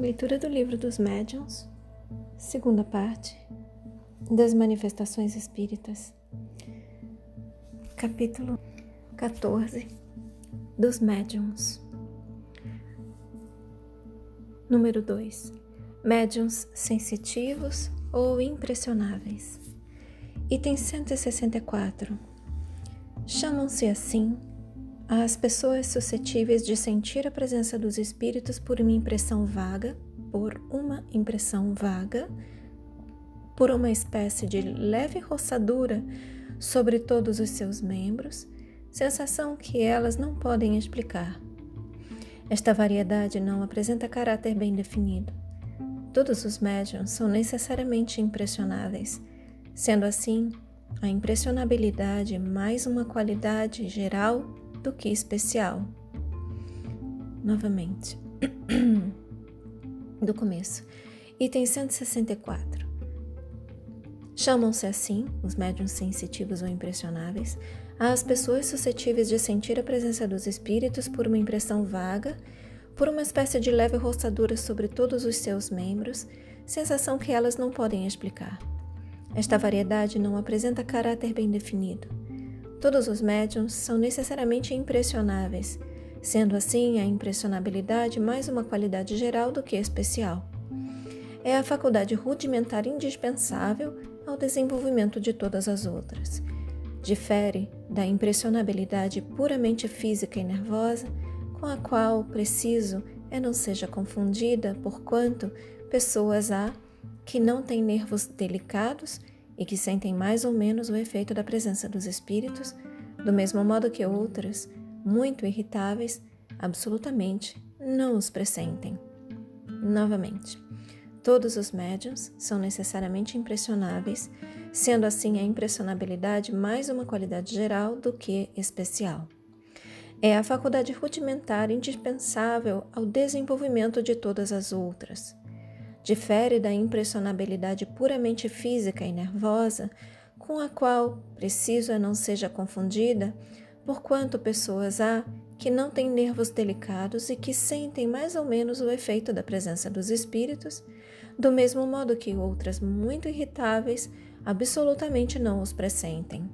Leitura do Livro dos Médiuns, segunda parte das Manifestações Espíritas, capítulo 14 dos Médiuns. Número 2. Médiuns sensitivos ou impressionáveis. Item 164. Chamam-se assim as pessoas suscetíveis de sentir a presença dos espíritos por uma impressão vaga, por uma impressão vaga, por uma espécie de leve roçadura sobre todos os seus membros, sensação que elas não podem explicar. Esta variedade não apresenta caráter bem definido. Todos os médiums são necessariamente impressionáveis. Sendo assim, a impressionabilidade mais uma qualidade geral do que especial. Novamente, do começo. Item 164. Chamam-se assim, os médiums sensitivos ou impressionáveis, as pessoas suscetíveis de sentir a presença dos espíritos por uma impressão vaga, por uma espécie de leve roçadura sobre todos os seus membros, sensação que elas não podem explicar. Esta variedade não apresenta caráter bem definido. Todos os médiums são necessariamente impressionáveis, sendo assim a impressionabilidade mais uma qualidade geral do que especial. É a faculdade rudimentar indispensável ao desenvolvimento de todas as outras. Difere da impressionabilidade puramente física e nervosa, com a qual preciso é não seja confundida, porquanto pessoas há que não têm nervos delicados e que sentem mais ou menos o efeito da presença dos espíritos, do mesmo modo que outras, muito irritáveis, absolutamente não os pressentem. Novamente, todos os médiums são necessariamente impressionáveis, sendo assim a impressionabilidade mais uma qualidade geral do que especial. É a faculdade rudimentar indispensável ao desenvolvimento de todas as outras difere da impressionabilidade puramente física e nervosa, com a qual preciso não seja confundida, porquanto pessoas há que não têm nervos delicados e que sentem mais ou menos o efeito da presença dos espíritos, do mesmo modo que outras muito irritáveis absolutamente não os pressentem.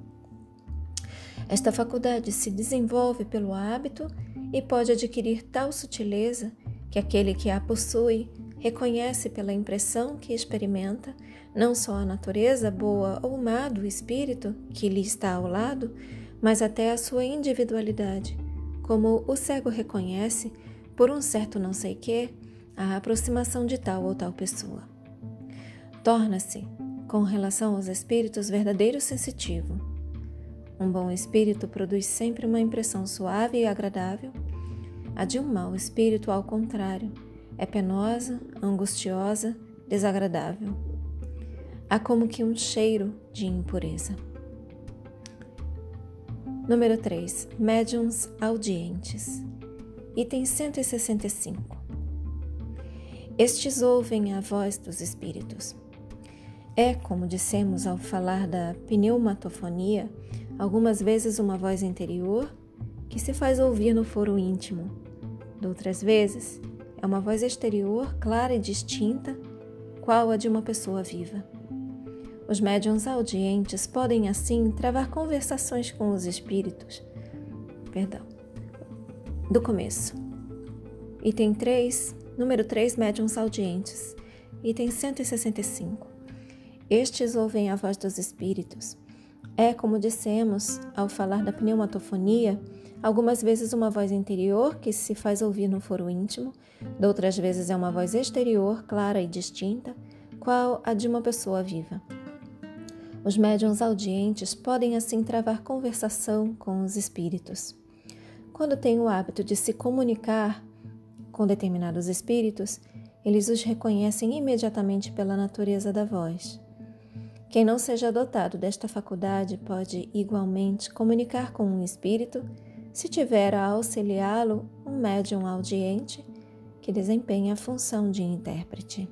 Esta faculdade se desenvolve pelo hábito e pode adquirir tal sutileza que aquele que a possui reconhece pela impressão que experimenta não só a natureza boa ou má do espírito que lhe está ao lado, mas até a sua individualidade, como o cego reconhece, por um certo não sei que, a aproximação de tal ou tal pessoa. Torna-se, com relação aos espíritos, verdadeiro sensitivo. Um bom espírito produz sempre uma impressão suave e agradável, a de um mau espírito, ao contrário, é penosa, angustiosa, desagradável. Há como que um cheiro de impureza. Número 3. Médiums audientes. Item 165. Estes ouvem a voz dos espíritos. É, como dissemos ao falar da pneumatofonia, algumas vezes uma voz interior que se faz ouvir no foro íntimo. Outras vezes, é uma voz exterior, clara e distinta, qual a de uma pessoa viva. Os médiums audientes podem, assim, travar conversações com os espíritos. Perdão. Do começo. Item 3, número 3, médiums audientes. Item 165. Estes ouvem a voz dos espíritos. É, como dissemos ao falar da pneumatofonia, Algumas vezes uma voz interior que se faz ouvir no foro íntimo, outras vezes é uma voz exterior, clara e distinta, qual a de uma pessoa viva. Os médiums audientes podem assim travar conversação com os espíritos. Quando têm o hábito de se comunicar com determinados espíritos, eles os reconhecem imediatamente pela natureza da voz. Quem não seja dotado desta faculdade pode, igualmente, comunicar com um espírito se tiver a auxiliá-lo um médium audiente que desempenha a função de intérprete.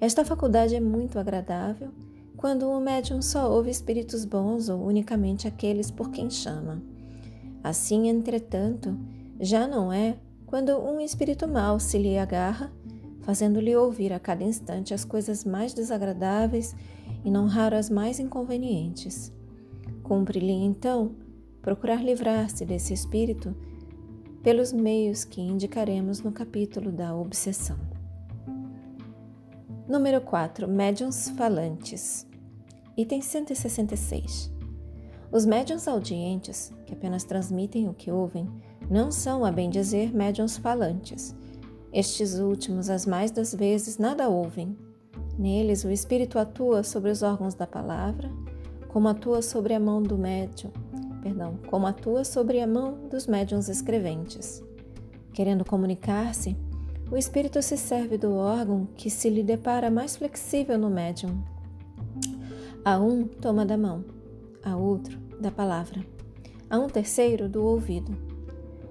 Esta faculdade é muito agradável quando o médium só ouve espíritos bons ou unicamente aqueles por quem chama. Assim, entretanto, já não é quando um espírito mau se lhe agarra, fazendo-lhe ouvir a cada instante as coisas mais desagradáveis e não raro as mais inconvenientes. Cumpre-lhe, então, procurar livrar-se desse espírito pelos meios que indicaremos no capítulo da obsessão. Número 4. Médiuns falantes. Item 166. Os médiuns audientes, que apenas transmitem o que ouvem, não são, a bem dizer, médiuns falantes. Estes últimos, as mais das vezes, nada ouvem. Neles, o espírito atua sobre os órgãos da palavra, como atua sobre a mão do médium, perdão, como atua sobre a mão dos médiuns escreventes. Querendo comunicar-se, o espírito se serve do órgão que se lhe depara mais flexível no médium. A um toma da mão, a outro da palavra, a um terceiro do ouvido.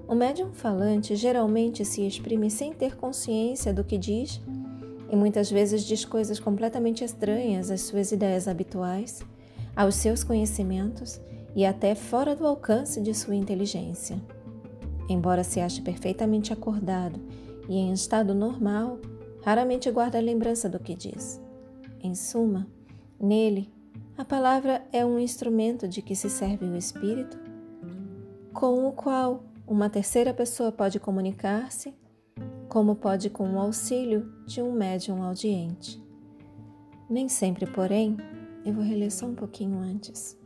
O médium falante geralmente se exprime sem ter consciência do que diz e muitas vezes diz coisas completamente estranhas às suas ideias habituais, aos seus conhecimentos e até fora do alcance de sua inteligência. Embora se ache perfeitamente acordado e em estado normal, raramente guarda lembrança do que diz. Em suma, nele, a palavra é um instrumento de que se serve o espírito, com o qual uma terceira pessoa pode comunicar-se como pode com o auxílio de um médium audiente. Nem sempre, porém, eu vou reler só um pouquinho antes.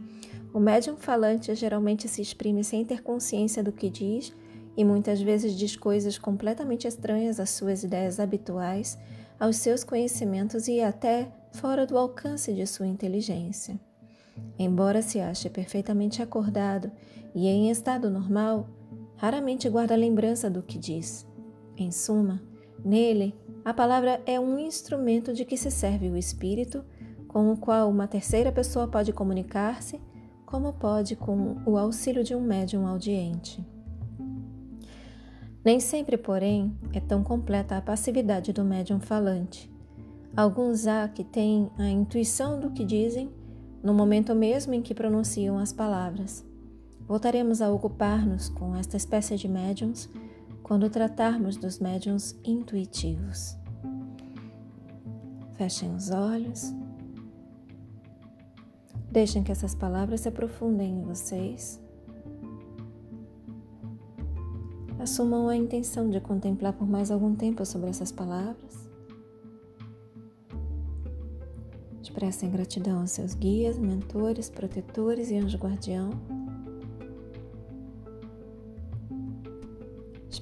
O médium falante geralmente se exprime sem ter consciência do que diz e muitas vezes diz coisas completamente estranhas às suas ideias habituais, aos seus conhecimentos e até fora do alcance de sua inteligência. Embora se ache perfeitamente acordado e em estado normal, raramente guarda lembrança do que diz. Em suma, nele, a palavra é um instrumento de que se serve o espírito, com o qual uma terceira pessoa pode comunicar-se, como pode com o auxílio de um médium audiente. Nem sempre, porém, é tão completa a passividade do médium falante. Alguns há que têm a intuição do que dizem no momento mesmo em que pronunciam as palavras. Voltaremos a ocupar-nos com esta espécie de médiums quando tratarmos dos médiums intuitivos. Fechem os olhos. Deixem que essas palavras se aprofundem em vocês. Assumam a intenção de contemplar por mais algum tempo sobre essas palavras. Expressem gratidão aos seus guias, mentores, protetores e anjo guardião.